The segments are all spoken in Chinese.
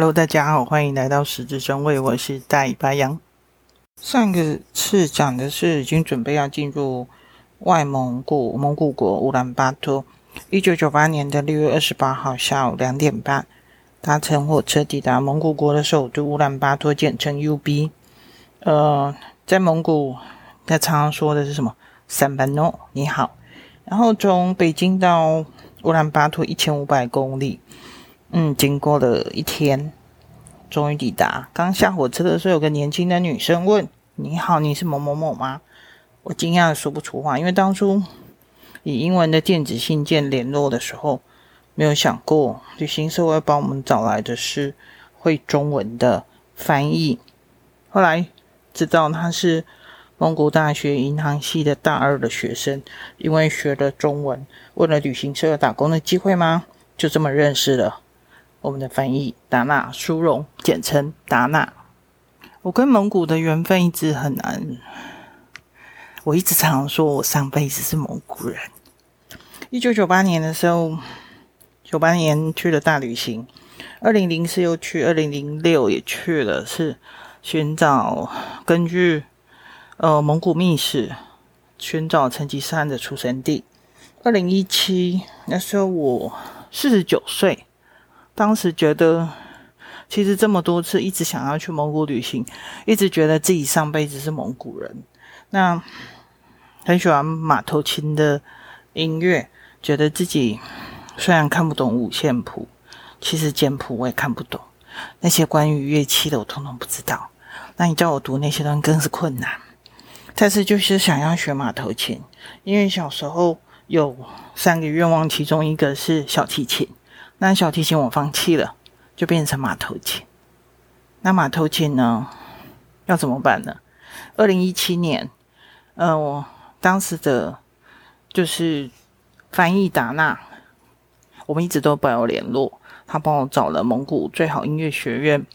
Hello，大家好，欢迎来到十字真味，我是大白羊。上个次讲的是已经准备要进入外蒙古蒙古国乌兰巴托，一九九八年的六月二十八号下午两点半，搭乘火车抵达蒙古国的首都乌兰巴托，简称 UB。呃，在蒙古，他常常说的是什么？三班诺，你好。然后从北京到乌兰巴托一千五百公里。嗯，经过了一天，终于抵达。刚下火车的时候，有个年轻的女生问：“你好，你是某某某吗？”我惊讶的说不出话，因为当初以英文的电子信件联络的时候，没有想过旅行社会帮我们找来的是会中文的翻译。后来知道他是蒙古大学银行系的大二的学生，因为学了中文，问了旅行社打工的机会吗？就这么认识了。我们的翻译达纳殊荣，简称达纳。我跟蒙古的缘分一直很难。我一直常常说我上辈子是蒙古人。一九九八年的时候，九八年去了大旅行，二零零四又去，二零零六也去了，是寻找根据呃蒙古秘史寻找成吉思汗的出生地。二零一七那时候我四十九岁。当时觉得，其实这么多次一直想要去蒙古旅行，一直觉得自己上辈子是蒙古人。那很喜欢马头琴的音乐，觉得自己虽然看不懂五线谱，其实简谱我也看不懂。那些关于乐器的我通通不知道。那你叫我读那些东西更是困难。但是就是想要学马头琴，因为小时候有三个愿望，其中一个是小提琴。那小提琴我放弃了，就变成马头琴。那马头琴呢，要怎么办呢？二零一七年，呃，我当时的就是翻译达纳，我们一直都保有联络。他帮我找了蒙古最好音乐学院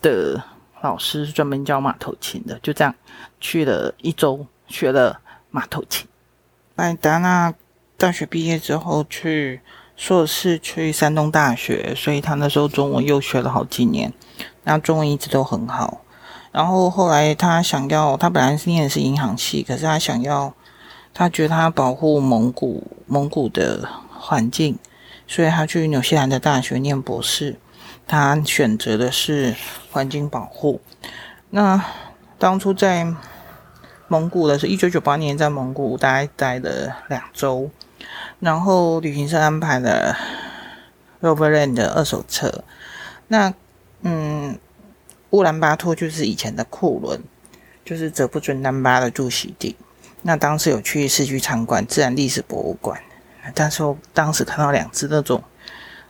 的老师，专门教马头琴的。就这样去了一周，学了马头琴。那达纳大学毕业之后去。硕士去山东大学，所以他那时候中文又学了好几年，那中文一直都很好。然后后来他想要，他本来是念的是银行系，可是他想要，他觉得他要保护蒙古蒙古的环境，所以他去纽西兰的大学念博士。他选择的是环境保护。那当初在蒙古的是一九九八年，在蒙古待待了两周。然后旅行社安排了 Roverland 的二手车。那嗯，乌兰巴托就是以前的库伦，就是哲布尊丹巴的驻锡地。那当时有去市区参观自然历史博物馆，但是当时看到两只那种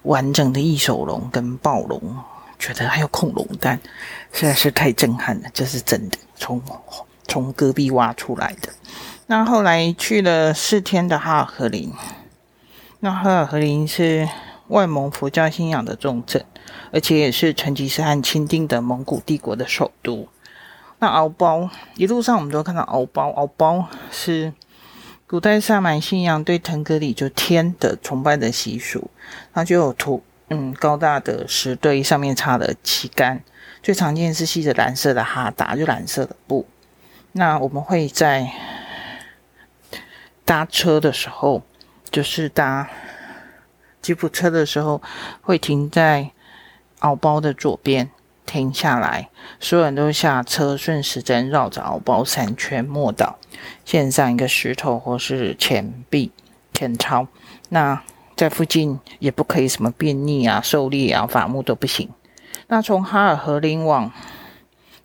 完整的翼手龙跟暴龙，觉得还有恐龙蛋，实在是太震撼了。这是真的，从从戈壁挖出来的。那后来去了四天的哈尔和林。那哈尔和林是外蒙佛教信仰的重镇，而且也是成吉思汗钦定的蒙古帝国的首都。那敖包一路上我们都看到敖包，敖包是古代萨满信仰对腾格里就天的崇拜的习俗，它就有图嗯高大的石堆，上面插了旗杆，最常见是系着蓝色的哈达，就蓝色的布。那我们会在搭车的时候。就是搭吉普车的时候，会停在敖包的左边停下来，所有人都下车，顺时针绕着敖包三圈，默祷，献上一个石头或是钱币钱钞。那在附近也不可以什么便溺啊、狩猎啊、伐木都不行。那从哈尔和林往，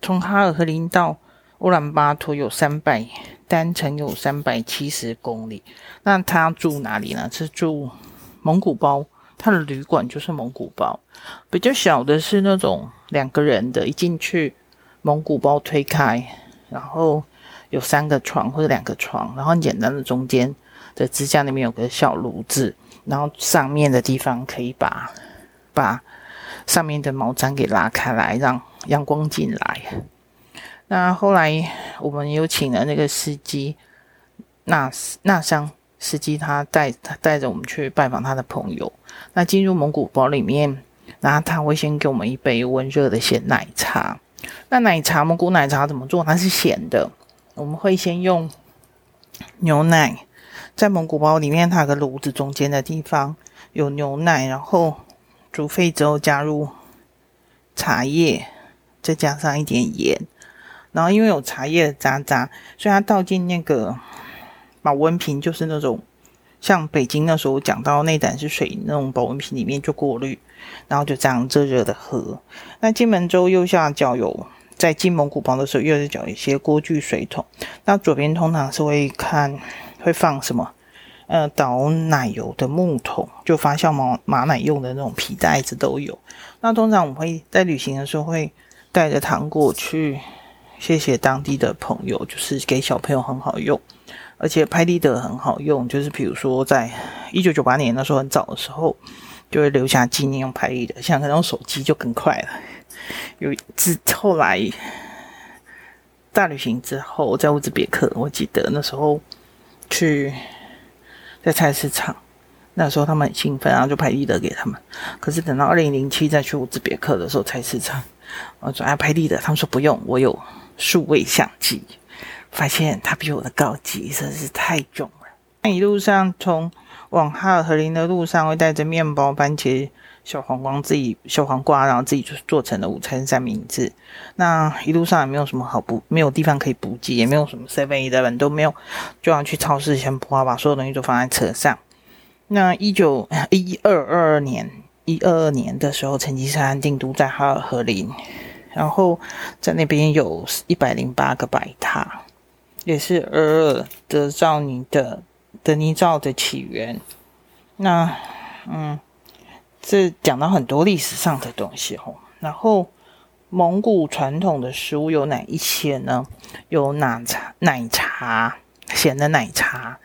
从哈尔和林到乌兰巴托有三百。单程有三百七十公里，那他住哪里呢？是住蒙古包，他的旅馆就是蒙古包。比较小的是那种两个人的，一进去蒙古包推开，然后有三个床或者两个床，然后很简单的中间的支架那边有个小炉子，然后上面的地方可以把把上面的毛毡给拉开来，让阳光进来。那后来我们有请了那个司机纳纳桑司机，他带他带着我们去拜访他的朋友。那进入蒙古包里面，然后他会先给我们一杯温热的鲜奶茶。那奶茶蒙古奶茶怎么做？它是咸的，我们会先用牛奶，在蒙古包里面，它有个炉子中间的地方有牛奶，然后煮沸之后加入茶叶，再加上一点盐，然后因为有茶叶渣渣，所以它倒进那个保温瓶，就是那种。像北京那时候讲到内胆是水那种保温瓶里面就过滤，然后就这样热热的喝。那进门之后右下角有，在进蒙古包的时候右下角有一些锅具水桶，那左边通常是会看会放什么？呃，倒奶油的木桶，就发酵马马奶用的那种皮袋子都有。那通常我们会在旅行的时候会带着糖果去，谢谢当地的朋友，就是给小朋友很好用。而且拍立得很好用，就是比如说在一九九八年那时候很早的时候，就会留下纪念用拍立得，像那种手机就更快了。有自后来大旅行之后，在乌兹别克，我记得那时候去在菜市场，那时候他们很兴奋，然后就拍立得给他们。可是等到二零零七再去乌兹别克的时候，菜市场我说要拍立得，他们说不用，我有数位相机。发现它比我的高级，真是太重了。那一路上从往哈尔和林的路上，会带着面包、番茄、小黄瓜，自己小黄瓜，然后自己就做成了午餐三明治。那一路上也没有什么好补，没有地方可以补给，也没有什么 Seven Eleven 都没有，就要去超市先补好，把所有东西都放在车上。那一九一二二二年一二二年的时候，成吉思汗定都在哈尔和林，然后在那边有一百零八个白塔。也是额尔德造泥的的泥造的起源。那，嗯，这讲到很多历史上的东西哦。然后，蒙古传统的食物有哪一些呢？有奶茶、奶茶、咸的奶茶、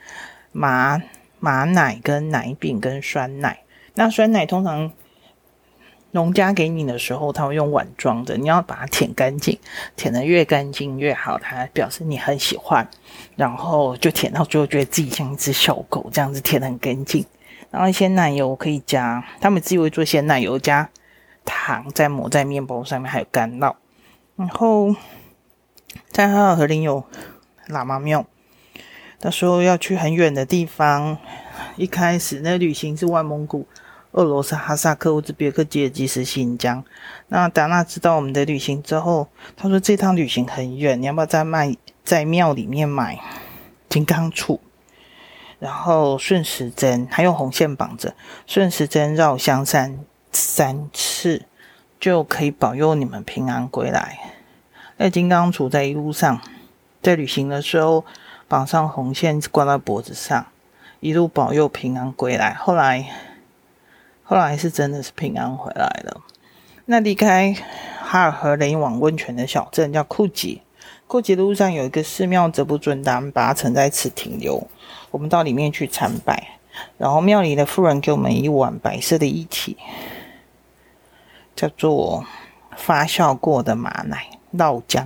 马马奶跟奶饼跟酸奶。那酸奶通常。农家给你的时候，他会用碗装的，你要把它舔干净，舔得越干净越好，它表示你很喜欢。然后就舔到最后，觉得自己像一只小狗，这样子舔得很干净。然后鲜奶油可以加，他们自己会做鲜奶油，加糖，再抹在面包上面，还有干酪。然后在哈尔和林有喇嘛庙，那时候要去很远的地方，一开始那旅行是外蒙古。俄罗斯、哈萨克、乌兹别克、吉尔吉斯、新疆。那达纳知道我们的旅行之后，他说：“这趟旅行很远，你要不要在卖在庙里面买金刚杵，然后顺时针，还用红线绑着，顺时针绕香山三次，就可以保佑你们平安归来。那金刚杵在一路上，在旅行的时候绑上红线挂在脖子上，一路保佑平安归来。后来。”后来是真的是平安回来了。那离开哈尔和雷往温泉的小镇叫库吉，库吉路上有一个寺庙，则不准咱们八成在此停留。我们到里面去参拜，然后庙里的妇人给我们一碗白色的液体，叫做发酵过的马奶酪浆，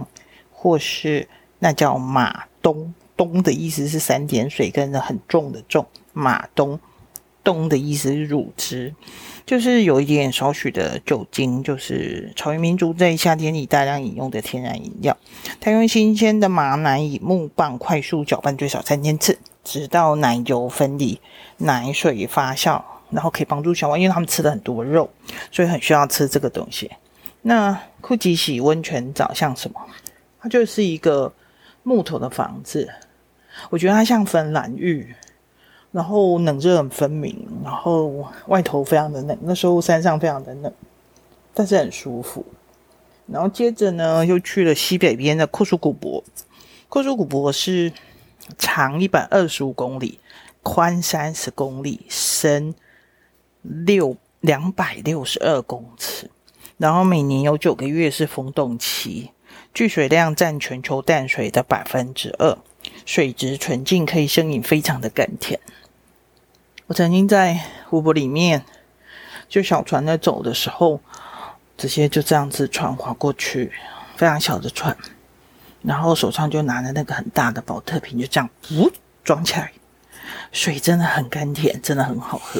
或是那叫马冬。冬的意思是三点水跟着很重的重马冬。冬的意思是乳汁，就是有一点少许的酒精，就是草原民族在夏天里大量饮用的天然饮料。它用新鲜的马奶以木棒快速搅拌最少三千次，直到奶油分离，奶水发酵，然后可以帮助消化。因为他们吃了很多肉，所以很需要吃这个东西。那库吉洗温泉澡像什么？它就是一个木头的房子，我觉得它像芬兰浴。然后冷热很分明，然后外头非常的冷，那时候山上非常的冷，但是很舒服。然后接着呢，又去了西北边的库苏古柏。库苏古柏是长一百二十五公里，宽三十公里，深六两百六十二公尺。然后每年有九个月是风冻期，聚水量占全球淡水的百分之二，水质纯净，可以生饮，非常的甘甜。我曾经在湖泊里面，就小船在走的时候，直接就这样子船划过去，非常小的船，然后手上就拿着那个很大的宝特瓶，就这样呜装起来，水真的很甘甜，真的很好喝。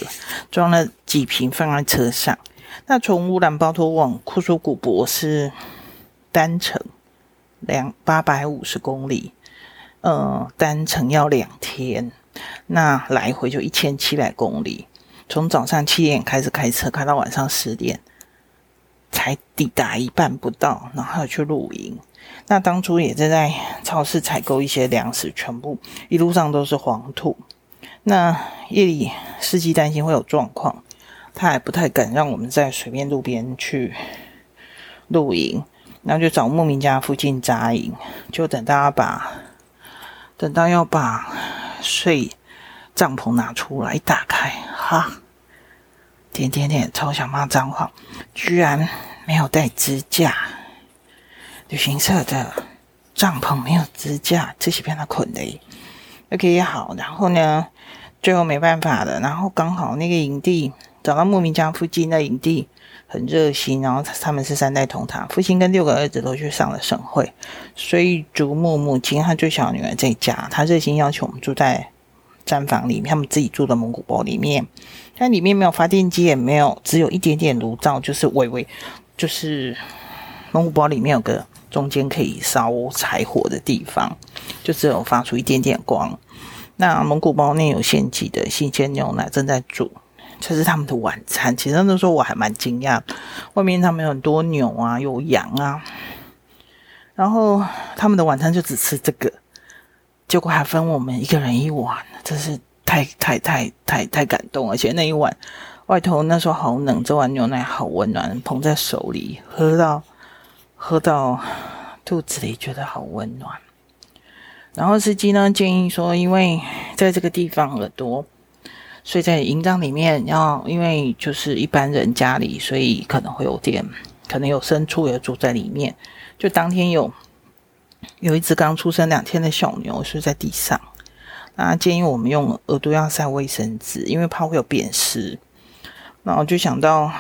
装了几瓶放在车上，那从乌兰巴托往库苏古博是单程两八百五十公里，呃，单程要两天，那来回就一千七百公里。从早上七点开始开车，开到晚上十点才抵达一半不到，然后去露营。那当初也是在超市采购一些粮食，全部一路上都是黄土。那夜里司机担心会有状况，他还不太敢让我们在随便路边去露营，然后就找牧民家附近扎营，就等大家把等到要把睡帐篷拿出来打开，哈，点点点，超想骂脏话，居然没有带支架，旅行社的帐篷没有支架，这是被他捆的。OK，好，然后呢，最后没办法了，然后刚好那个营地找到牧民家附近的营地很热心，然后他们是三代同堂，父亲跟六个儿子都去上了省会，所以祖母母亲和最小女儿在家，他热心要求我们住在毡房里面，他们自己住的蒙古包里面，但里面没有发电机，也没有，只有一点点炉灶，就是微微，就是蒙古包里面有个。中间可以烧柴火的地方，就只有发出一点点光。那蒙古包内有现挤的新鲜牛奶正在煮，这是他们的晚餐。其实那时候我还蛮惊讶，外面他们有很多牛啊，有羊啊，然后他们的晚餐就只吃这个，结果还分我们一个人一碗，真是太太太太太感动。而且那一碗外头那时候好冷，这碗牛奶好温暖，捧在手里喝到。喝到肚子里觉得好温暖，然后司机呢建议说，因为在这个地方耳朵，所以在营帐里面要，因为就是一般人家里，所以可能会有点，可能有牲畜也住在里面。就当天有有一只刚出生两天的小牛睡在地上，那建议我们用耳朵要塞卫生纸，因为怕会有变湿。然后就想到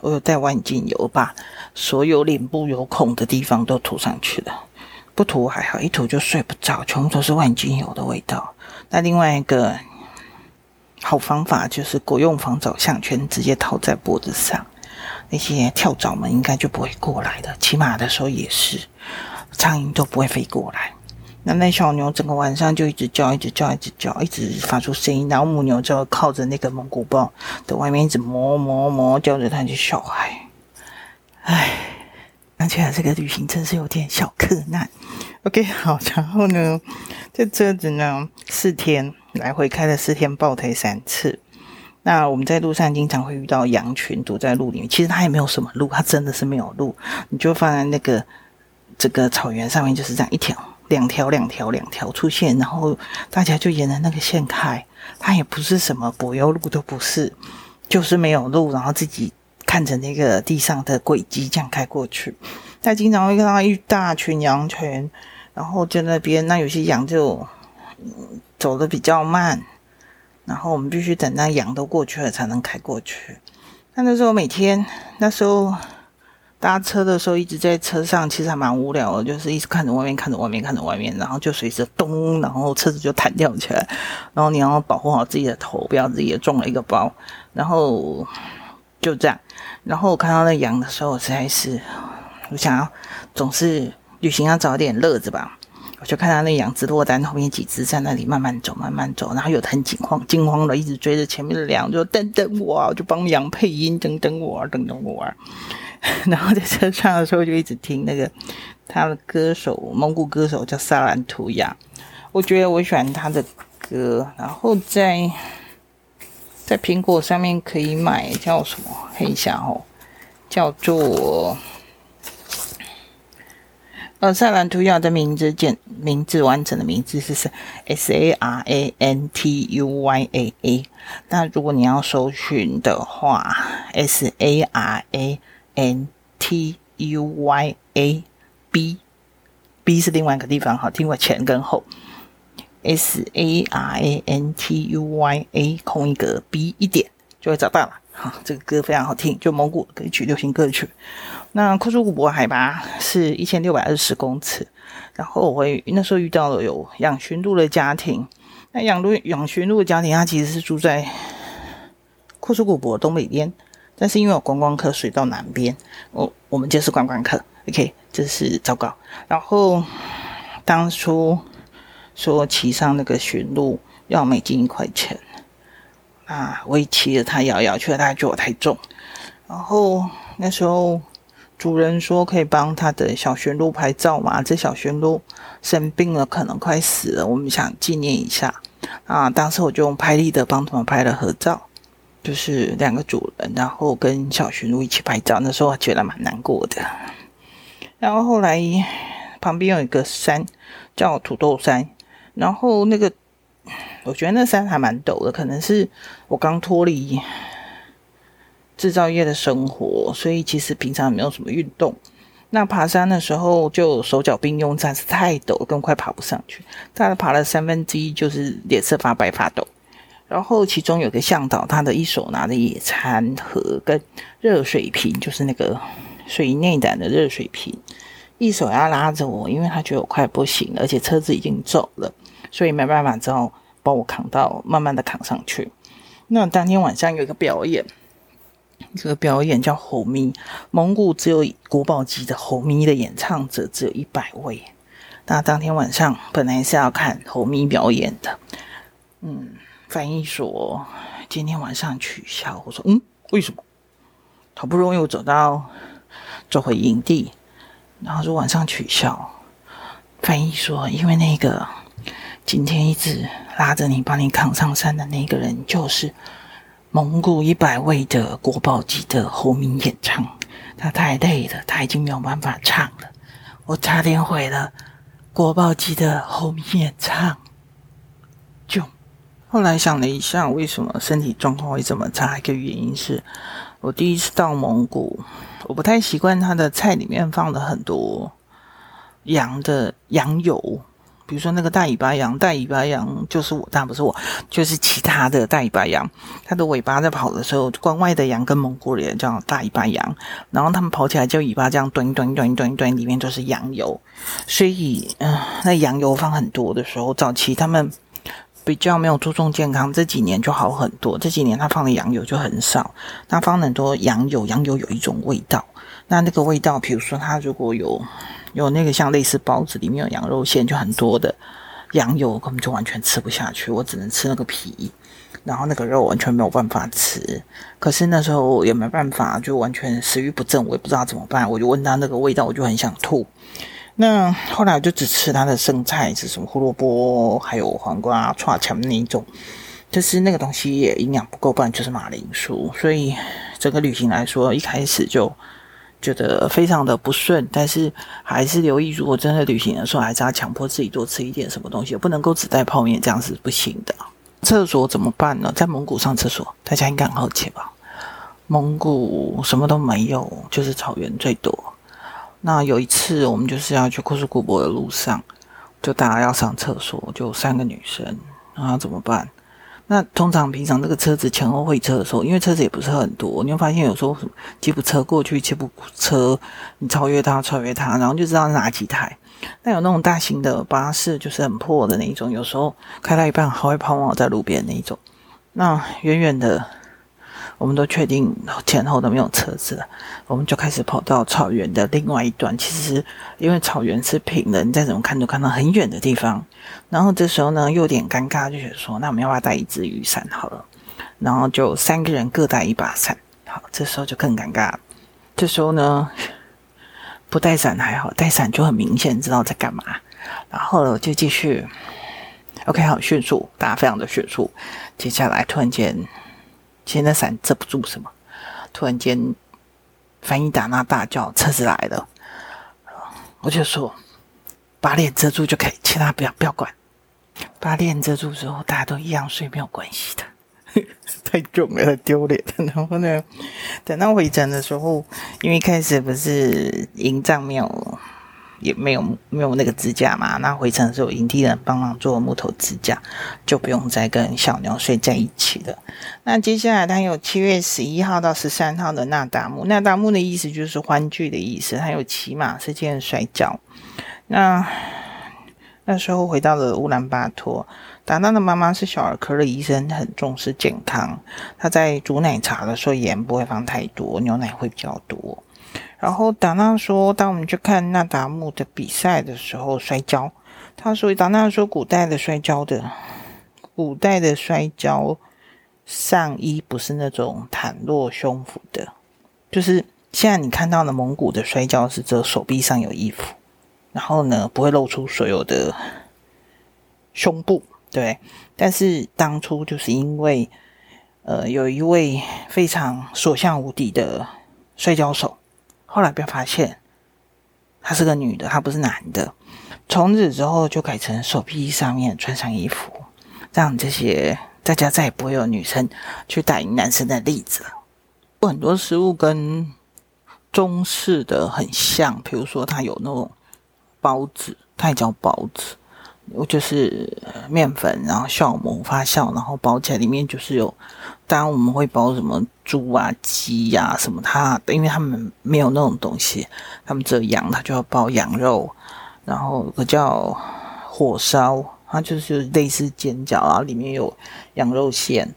我有带万金油吧。所有脸部有孔的地方都涂上去了，不涂还好，一涂就睡不着，全部都是万金油的味道。那另外一个好方法就是国用防蚤项圈，直接套在脖子上，那些跳蚤们应该就不会过来的。骑马的时候也是，苍蝇都不会飞过来。那那小牛整个晚上就一直叫，一直叫，一直叫，一直发出声音，然后母牛就靠着那个蒙古包的外面一直磨磨磨，叫着它的小孩。唉，而且这个旅行真是有点小困难。OK，好，然后呢，这车子呢四天来回开了四天，爆胎三次。那我们在路上经常会遇到羊群堵在路里面，其实它也没有什么路，它真的是没有路。你就放在那个这个草原上面，就是这样一条、两条、两条、两条出现，然后大家就沿着那个线开。它也不是什么柏油路，都不是，就是没有路，然后自己。看着那个地上的轨迹这样开过去，他经常会看到一大群羊群，然后在那边，那有些羊就走的比较慢，然后我们必须等那羊都过去了才能开过去。那那时候每天那时候搭车的时候一直在车上，其实还蛮无聊的，就是一直看着外面，看着外面，看着外面，然后就随时咚，然后车子就弹跳起来，然后你要保护好自己的头，不要自己也撞了一个包，然后。就这样，然后我看到那羊的时候，我实在是，我想要总是旅行要找点乐子吧。我就看到那两只落单后面几只在那里慢慢走，慢慢走，然后有很惊慌，惊慌的一直追着前面的羊，就等等我，我就帮羊配音，等等我，等等我。然后在车上的时候就一直听那个他的歌手，蒙古歌手叫萨兰图亚，我觉得我喜欢他的歌，然后在。在苹果上面可以买，叫什么？看一下哦，叫做呃，萨兰图亚的名字简名字完整的名字是 S A R A N T U Y A A。那如果你要搜寻的话，S A R A N T U Y A B，B 是另外一个地方哈，听过前跟后。S A R A N T U Y A 空一格 B 一点就会找到了。好，这个歌非常好听，就蒙古歌曲、流行歌曲。那库苏古柏海拔是一千六百二十公尺。然后我会那时候遇到了有养驯鹿的家庭。那养鹿养驯鹿的家庭，他其实是住在库苏古柏东北边，但是因为有观光客，水到南边，我我们就是观光客，OK，这是糟糕。然后当初说骑上那个驯鹿要美金一块钱，啊，我骑着它摇摇去了，他觉得我太重。然后那时候主人说可以帮他的小驯鹿拍照嘛，这小驯鹿生病了，可能快死了，我们想纪念一下。啊，当时我就用拍立得帮他们拍了合照，就是两个主人，然后跟小驯鹿一起拍照。那时候我觉得蛮难过的。然后后来旁边有一个山叫土豆山，然后那个我觉得那山还蛮陡的，可能是我刚脱离制造业的生活，所以其实平常没有什么运动。那爬山的时候就手脚并用，但是太陡，更快爬不上去。大概爬了三分之一，就是脸色发白发抖。然后其中有个向导，他的一手拿着野餐盒跟热水瓶，就是那个水内胆的热水瓶，一手要拉着我，因为他觉得我快不行了，而且车子已经走了，所以没办法，只好把我扛到，慢慢的扛上去。那当天晚上有一个表演。这个表演叫猴咪，蒙古只有国宝级的猴咪的演唱者只有一百位。那当天晚上本来是要看猴咪表演的，嗯，翻译说今天晚上取消。我说嗯，为什么？好不容易我走到走回营地，然后说晚上取消。翻译说因为那个今天一直拉着你把你扛上山的那个人就是。蒙古一百位的国宝级的侯明演唱，他太累了，他已经没有办法唱了。我差点毁了国宝级的侯明演唱。就后来想了一下，为什么身体状况会这么差？一个原因是我第一次到蒙古，我不太习惯他的菜里面放了很多羊的羊油。比如说那个大尾巴羊，大尾巴羊就是我，但不是我，就是其他的大尾巴羊。它的尾巴在跑的时候，关外的羊跟蒙古人叫大尾巴羊，然后他们跑起来就尾巴这样短短短短短，里面都是羊油。所以，嗯、那羊油放很多的时候，早期他们比较没有注重健康，这几年就好很多。这几年他放的羊油就很少，他放很多羊油，羊油有一种味道。那那个味道，比如说他如果有。有那个像类似包子，里面有羊肉馅，就很多的羊油，根本就完全吃不下去。我只能吃那个皮，然后那个肉完全没有办法吃。可是那时候也没办法，就完全食欲不振，我也不知道怎么办。我就问他那个味道，我就很想吐。那后来就只吃他的剩菜，是什么胡萝卜，还有黄瓜、串肠那一种。就是那个东西也营养不够，不然就是马铃薯。所以整个旅行来说，一开始就。觉得非常的不顺，但是还是留意，如果真的旅行的时候，还是要强迫自己多吃一点什么东西，不能够只带泡面，这样是不行的。厕所怎么办呢？在蒙古上厕所，大家应该很好奇吧？蒙古什么都没有，就是草原最多。那有一次，我们就是要去库斯古博的路上，就大家要上厕所，就三个女生，那怎么办？那通常平常这个车子前后会车的时候，因为车子也不是很多，你会发现有时候吉普车过去，吉普车你超越它，超越它，然后就知道哪几台。那有那种大型的巴士，就是很破的那一种，有时候开到一半还会抛锚在路边那一种。那远远的。我们都确定前后都没有车子了，我们就开始跑到草原的另外一端。其实因为草原是平的，你再怎么看都看到很远的地方。然后这时候呢，又有点尴尬，就觉得说，那我们要不要带一支雨伞好了？然后就三个人各带一把伞。好，这时候就更尴尬。这时候呢，不带伞还好，带伞就很明显知道在干嘛。然后呢，就继续，OK，好，迅速，大家非常的迅速。接下来突然间。现在伞遮不住什么，突然间，翻译达那大叫：“车子来了！”我就说：“把脸遮住就可以，其他不要不要管。把脸遮住之后，大家都一样睡，没有关系的。太重了，丢脸。然后呢，等到回程的时候，因为一开始不是营帐没有。也没有没有那个支架嘛，那回程的时候营地人帮忙做木头支架，就不用再跟小牛睡在一起了。那接下来他有七月十一号到十三号的那达慕，那达慕的意思就是欢聚的意思，还有骑马、射箭、摔跤。那那时候回到了乌兰巴托，达娜的妈妈是小儿科的医生，很重视健康。她在煮奶茶的时候盐不会放太多，牛奶会比较多。然后达娜说，当我们去看那达慕的比赛的时候，摔跤。她说，达娜说，古代的摔跤的，古代的摔跤上衣不是那种袒露胸脯的，就是现在你看到的蒙古的摔跤是这手臂上有衣服，然后呢不会露出所有的胸部，对。但是当初就是因为，呃，有一位非常所向无敌的摔跤手。后来被发现，她是个女的，她不是男的。从此之后就改成手臂上面穿上衣服，让这些大家再也不会有女生去打赢男生的例子了。很多食物跟中式的很像，比如说它有那种包子，它也叫包子。就是面粉，然后酵母发酵，然后包起来，里面就是有。当然我们会包什么猪啊、鸡呀、啊、什么它，因为他们没有那种东西，他们只有羊，它就要包羊肉。然后有个叫火烧，它就是类似煎饺，然后里面有羊肉馅。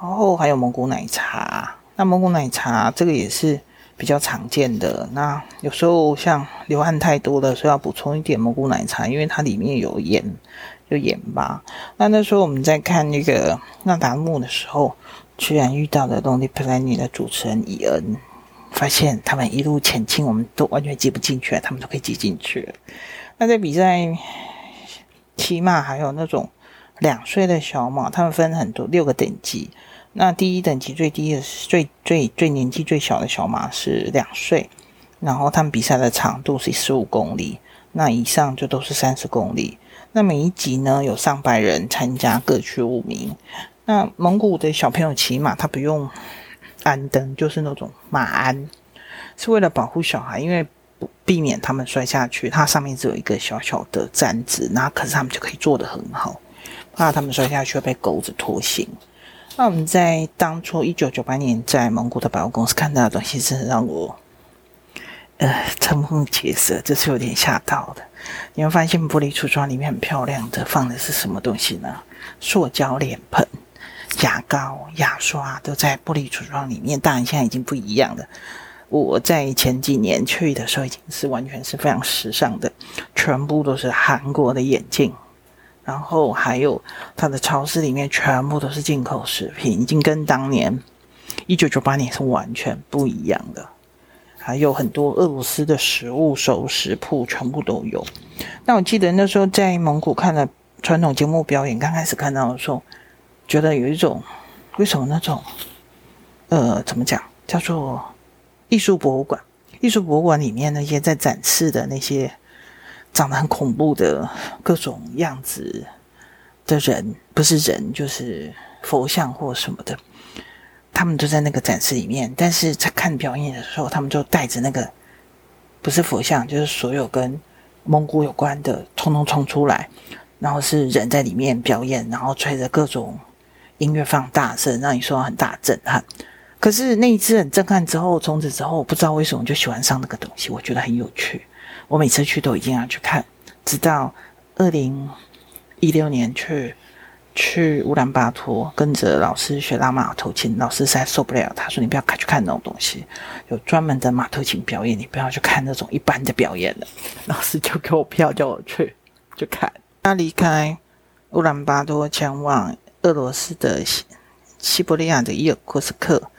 然后还有蒙古奶茶，那蒙古奶茶这个也是。比较常见的，那有时候像流汗太多了，所以要补充一点蒙古奶茶，因为它里面有盐，有盐巴。那那时候我们在看那个那达慕的时候，居然遇到了 Lonely Planet 的主持人伊恩，发现他们一路前进，我们都完全挤不进去，他们都可以挤进去。那在比赛起码还有那种两岁的小马，他们分很多六个等级。那第一等级最低的是最最最年纪最小的小马是两岁，然后他们比赛的长度是十五公里，那以上就都是三十公里。那每一级呢有上百人参加，各取五名。那蒙古的小朋友骑马，他不用鞍灯，就是那种马鞍，是为了保护小孩，因为避免他们摔下去。它上面只有一个小小的毡子，那可是他们就可以做得很好，怕他们摔下去会被钩子拖行。那我们在当初一九九八年在蒙古的百货公司看到的东西，真的让我呃瞠目结舌，这是有点吓到的。你会发现玻璃橱窗里面很漂亮的放的是什么东西呢？塑胶脸盆、牙膏、牙刷都在玻璃橱窗里面。当然现在已经不一样了。我在前几年去的时候，已经是完全是非常时尚的，全部都是韩国的眼镜。然后还有它的超市里面全部都是进口食品，已经跟当年一九九八年是完全不一样的。还有很多俄罗斯的食物、熟食铺全部都有。那我记得那时候在蒙古看了传统节目表演，刚开始看到的时候，觉得有一种为什么那种呃怎么讲叫做艺术博物馆？艺术博物馆里面那些在展示的那些。长得很恐怖的各种样子的人，不是人就是佛像或什么的，他们都在那个展示里面。但是在看表演的时候，他们就带着那个不是佛像，就是所有跟蒙古有关的，通通冲出来，然后是人在里面表演，然后吹着各种音乐放大声，让你受到很大震撼。可是那一次很震撼之后，从此之后不知道为什么就喜欢上那个东西，我觉得很有趣。我每次去都一定要去看，直到二零一六年去去乌兰巴托，跟着老师学拉马头琴，老师实在受不了，他说：“你不要去看那种东西，有专门的马头琴表演，你不要去看那种一般的表演了。”老师就给我票叫我去去看。他离开乌兰巴托，前往俄罗斯的西西伯利亚的伊尔库斯克。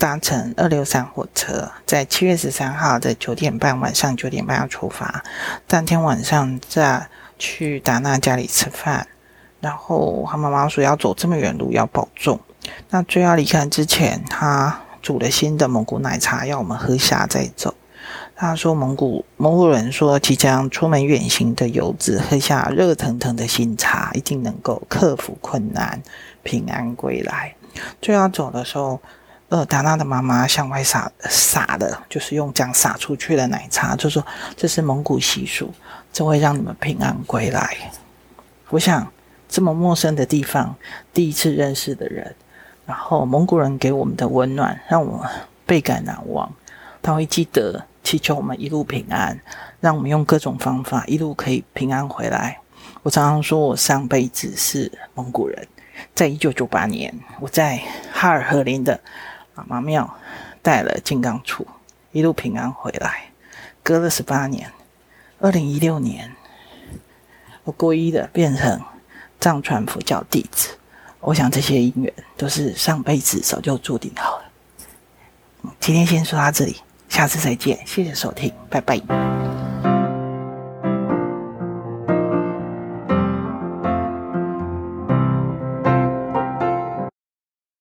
搭乘二六三火车，在七月十三号的九点半，晚上九点半要出发。当天晚上再去达娜家里吃饭，然后他妈妈说要走这么远路要保重。那最要离开之前，他煮了新的蒙古奶茶要我们喝下再走。他说蒙古蒙古人说即将出门远行的游子喝下热腾腾的新茶，一定能够克服困难，平安归来。最要走的时候。呃，达纳的妈妈向外洒洒的，就是用这样洒出去的奶茶，就说这是蒙古习俗，这会让你们平安归来。我想，这么陌生的地方，第一次认识的人，然后蒙古人给我们的温暖，让我倍感难忘。他会记得祈求我们一路平安，让我们用各种方法一路可以平安回来。我常常说我上辈子是蒙古人。在一九九八年，我在哈尔和林的喇嘛庙带了金刚杵，一路平安回来。隔了十八年，二零一六年，我皈依的变成藏传佛教弟子。我想这些因缘都是上辈子早就注定好了。今天先说到这里，下次再见，谢谢收听，拜拜。